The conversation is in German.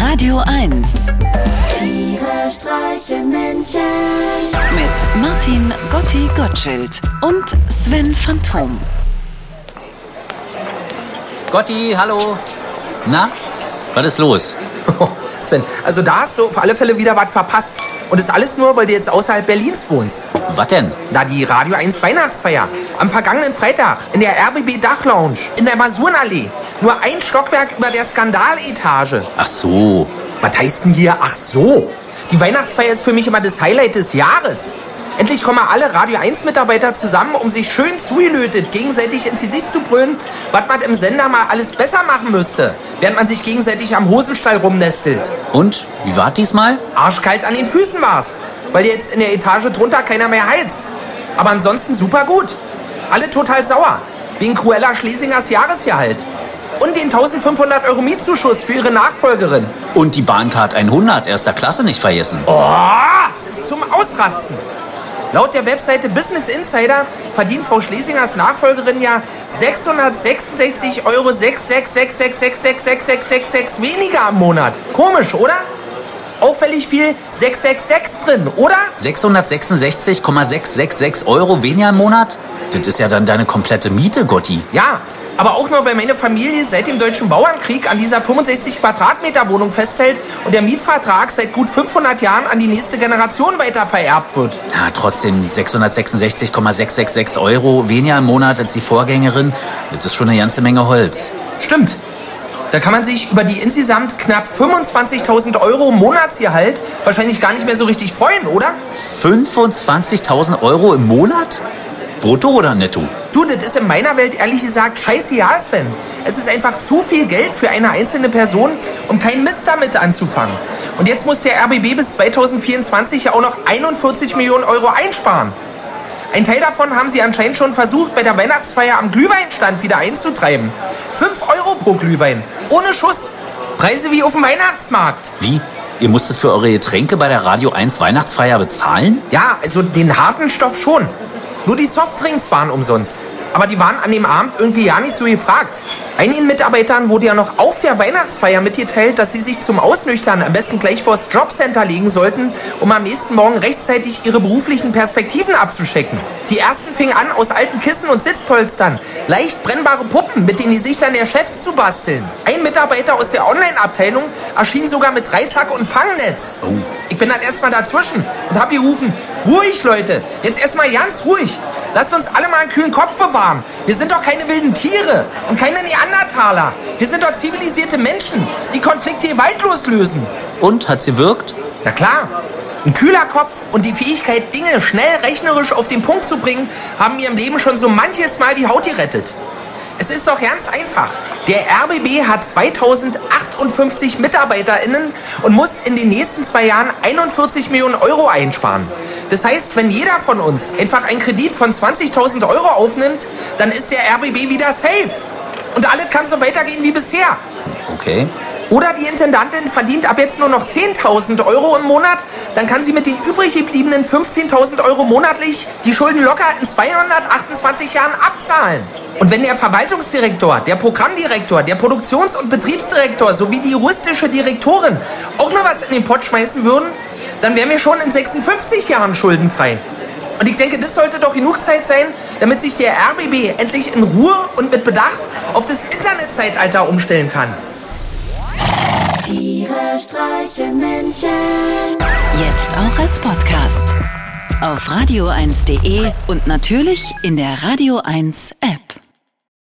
Radio 1 Tiere streichen Menschen. mit Martin Gotti Gottschild und Sven Phantom. Gotti, hallo. Na, was ist los? Sven, also da hast du auf alle Fälle wieder was verpasst. Und das alles nur, weil du jetzt außerhalb Berlins wohnst. Was denn? Da die Radio 1 Weihnachtsfeier. Am vergangenen Freitag in der RBB Dachlounge in der Masurenallee. Nur ein Stockwerk über der Skandaletage. Ach so. Was heißt denn hier? Ach so. Die Weihnachtsfeier ist für mich immer das Highlight des Jahres. Endlich kommen alle Radio 1 Mitarbeiter zusammen, um sich schön zugelötet gegenseitig ins Gesicht zu brüllen, was man im Sender mal alles besser machen müsste, während man sich gegenseitig am Hosenstall rumnestelt. Und, wie war diesmal? Arschkalt an den Füßen war's, weil jetzt in der Etage drunter keiner mehr heizt. Aber ansonsten super gut. Alle total sauer. Wegen Cruella Schlesingers Jahresgehalt. Und den 1500 Euro Mietzuschuss für ihre Nachfolgerin. Und die Bahncard 100 erster Klasse nicht vergessen. Oh, es ist zum Ausrasten. Laut der Webseite Business Insider verdient Frau Schlesingers Nachfolgerin ja 666 Euro 666666666 weniger am Monat. Komisch, oder? Auffällig viel 666 drin, oder? 666,666 Euro weniger im Monat? Das ist ja dann deine komplette Miete, Gotti. Ja, aber auch nur, weil meine Familie seit dem Deutschen Bauernkrieg an dieser 65 Quadratmeter Wohnung festhält und der Mietvertrag seit gut 500 Jahren an die nächste Generation weiter vererbt wird. Ja, trotzdem 666,666 Euro weniger im Monat als die Vorgängerin. Das ist schon eine ganze Menge Holz. Stimmt. Da kann man sich über die insgesamt knapp 25.000 Euro Monatsgehalt wahrscheinlich gar nicht mehr so richtig freuen, oder? 25.000 Euro im Monat? Brutto oder netto? Du, das ist in meiner Welt ehrlich gesagt scheiße ja, Sven. Es ist einfach zu viel Geld für eine einzelne Person, um keinen Mist damit anzufangen. Und jetzt muss der RBB bis 2024 ja auch noch 41 Millionen Euro einsparen. Ein Teil davon haben sie anscheinend schon versucht, bei der Weihnachtsfeier am Glühweinstand wieder einzutreiben. 5 Euro pro Glühwein, ohne Schuss. Preise wie auf dem Weihnachtsmarkt. Wie? Ihr musstet für eure Getränke bei der Radio 1 Weihnachtsfeier bezahlen? Ja, also den harten Stoff schon. Nur die Softdrinks waren umsonst. Aber die waren an dem Abend irgendwie ja nicht so gefragt. Einigen Mitarbeitern wurde ja noch auf der Weihnachtsfeier mitgeteilt, dass sie sich zum Ausnüchtern am besten gleich vors Jobcenter legen sollten, um am nächsten Morgen rechtzeitig ihre beruflichen Perspektiven abzuschecken. Die ersten fingen an, aus alten Kissen und Sitzpolstern leicht brennbare Puppen mit den Gesichtern der Chefs zu basteln. Ein Mitarbeiter aus der Online-Abteilung erschien sogar mit Dreizack und Fangnetz. Ich bin dann erstmal dazwischen und hab gerufen, ruhig Leute, jetzt erstmal ganz ruhig. Lasst uns alle mal einen kühlen Kopf bewahren. Wir sind doch keine wilden Tiere und keine Neandertaler. Wir sind doch zivilisierte Menschen, die Konflikte gewaltlos lösen. Und, hat's gewirkt? Na klar. Ein kühler Kopf und die Fähigkeit, Dinge schnell rechnerisch auf den Punkt zu bringen, haben mir im Leben schon so manches Mal die Haut gerettet. Es ist doch ganz einfach. Der RBB hat 2058 MitarbeiterInnen und muss in den nächsten zwei Jahren 41 Millionen Euro einsparen. Das heißt, wenn jeder von uns einfach einen Kredit von 20.000 Euro aufnimmt, dann ist der RBB wieder safe. Und alles kann so weitergehen wie bisher. Okay. Oder die Intendantin verdient ab jetzt nur noch 10.000 Euro im Monat, dann kann sie mit den übrig gebliebenen 15.000 Euro monatlich die Schulden locker in 228 Jahren abzahlen. Und wenn der Verwaltungsdirektor, der Programmdirektor, der Produktions- und Betriebsdirektor sowie die juristische Direktorin auch noch was in den Pott schmeißen würden, dann wären wir schon in 56 Jahren schuldenfrei. Und ich denke, das sollte doch genug Zeit sein, damit sich der RBB endlich in Ruhe und mit Bedacht auf das Internetzeitalter umstellen kann. Tiere streichen Menschen. Jetzt auch als Podcast. Auf radio1.de und natürlich in der Radio 1 App.